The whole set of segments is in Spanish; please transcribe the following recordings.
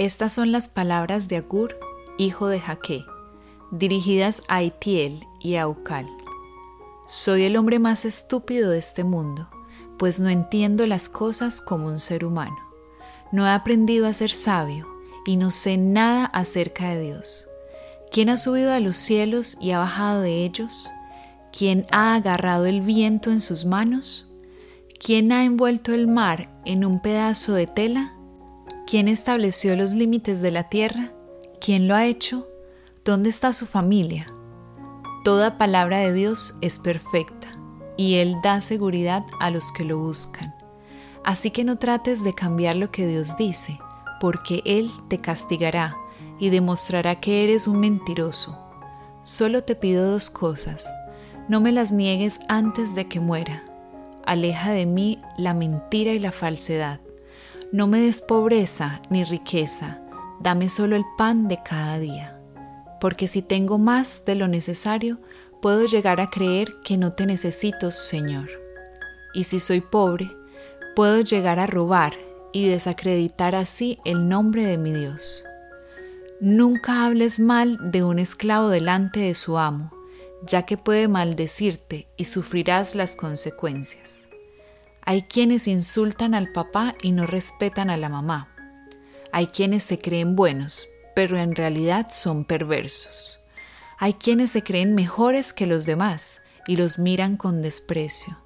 Estas son las palabras de Agur, hijo de Jaque, dirigidas a Itiel y a Ucal. Soy el hombre más estúpido de este mundo, pues no entiendo las cosas como un ser humano. No he aprendido a ser sabio y no sé nada acerca de Dios. ¿Quién ha subido a los cielos y ha bajado de ellos? ¿Quién ha agarrado el viento en sus manos? ¿Quién ha envuelto el mar en un pedazo de tela? ¿Quién estableció los límites de la tierra? ¿Quién lo ha hecho? ¿Dónde está su familia? Toda palabra de Dios es perfecta y Él da seguridad a los que lo buscan. Así que no trates de cambiar lo que Dios dice, porque Él te castigará y demostrará que eres un mentiroso. Solo te pido dos cosas. No me las niegues antes de que muera. Aleja de mí la mentira y la falsedad. No me des pobreza ni riqueza, dame solo el pan de cada día. Porque si tengo más de lo necesario, puedo llegar a creer que no te necesito, Señor. Y si soy pobre, puedo llegar a robar y desacreditar así el nombre de mi Dios. Nunca hables mal de un esclavo delante de su amo, ya que puede maldecirte y sufrirás las consecuencias. Hay quienes insultan al papá y no respetan a la mamá. Hay quienes se creen buenos, pero en realidad son perversos. Hay quienes se creen mejores que los demás y los miran con desprecio.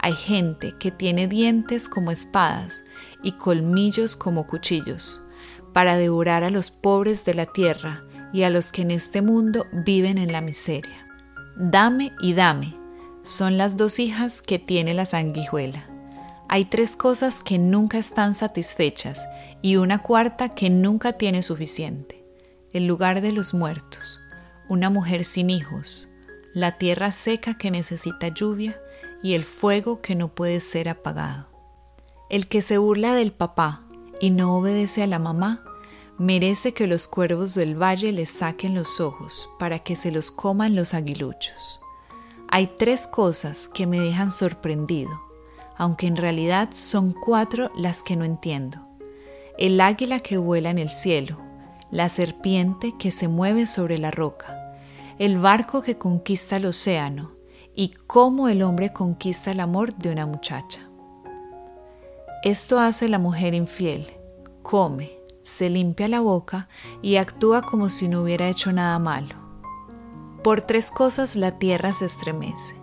Hay gente que tiene dientes como espadas y colmillos como cuchillos, para devorar a los pobres de la tierra y a los que en este mundo viven en la miseria. Dame y dame son las dos hijas que tiene la sanguijuela. Hay tres cosas que nunca están satisfechas y una cuarta que nunca tiene suficiente. El lugar de los muertos, una mujer sin hijos, la tierra seca que necesita lluvia y el fuego que no puede ser apagado. El que se burla del papá y no obedece a la mamá, merece que los cuervos del valle le saquen los ojos para que se los coman los aguiluchos. Hay tres cosas que me dejan sorprendido aunque en realidad son cuatro las que no entiendo. El águila que vuela en el cielo, la serpiente que se mueve sobre la roca, el barco que conquista el océano y cómo el hombre conquista el amor de una muchacha. Esto hace la mujer infiel, come, se limpia la boca y actúa como si no hubiera hecho nada malo. Por tres cosas la tierra se estremece,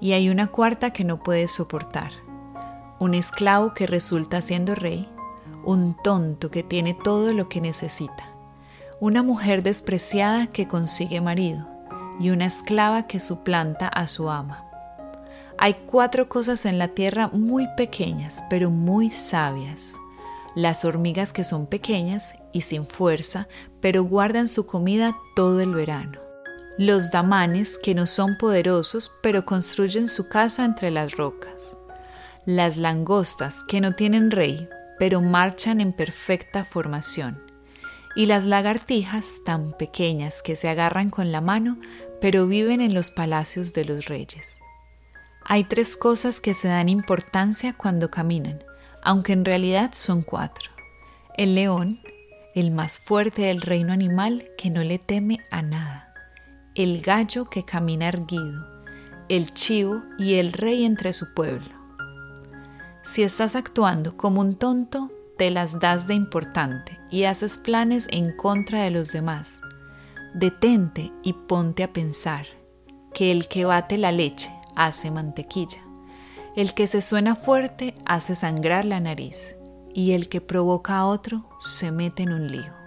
y hay una cuarta que no puede soportar un esclavo que resulta siendo rey, un tonto que tiene todo lo que necesita, una mujer despreciada que consigue marido y una esclava que suplanta a su ama. Hay cuatro cosas en la tierra muy pequeñas, pero muy sabias. Las hormigas que son pequeñas y sin fuerza, pero guardan su comida todo el verano. Los damanes que no son poderosos, pero construyen su casa entre las rocas las langostas que no tienen rey, pero marchan en perfecta formación, y las lagartijas tan pequeñas que se agarran con la mano, pero viven en los palacios de los reyes. Hay tres cosas que se dan importancia cuando caminan, aunque en realidad son cuatro. El león, el más fuerte del reino animal que no le teme a nada. El gallo que camina erguido. El chivo y el rey entre su pueblo. Si estás actuando como un tonto, te las das de importante y haces planes en contra de los demás. Detente y ponte a pensar que el que bate la leche hace mantequilla, el que se suena fuerte hace sangrar la nariz y el que provoca a otro se mete en un lío.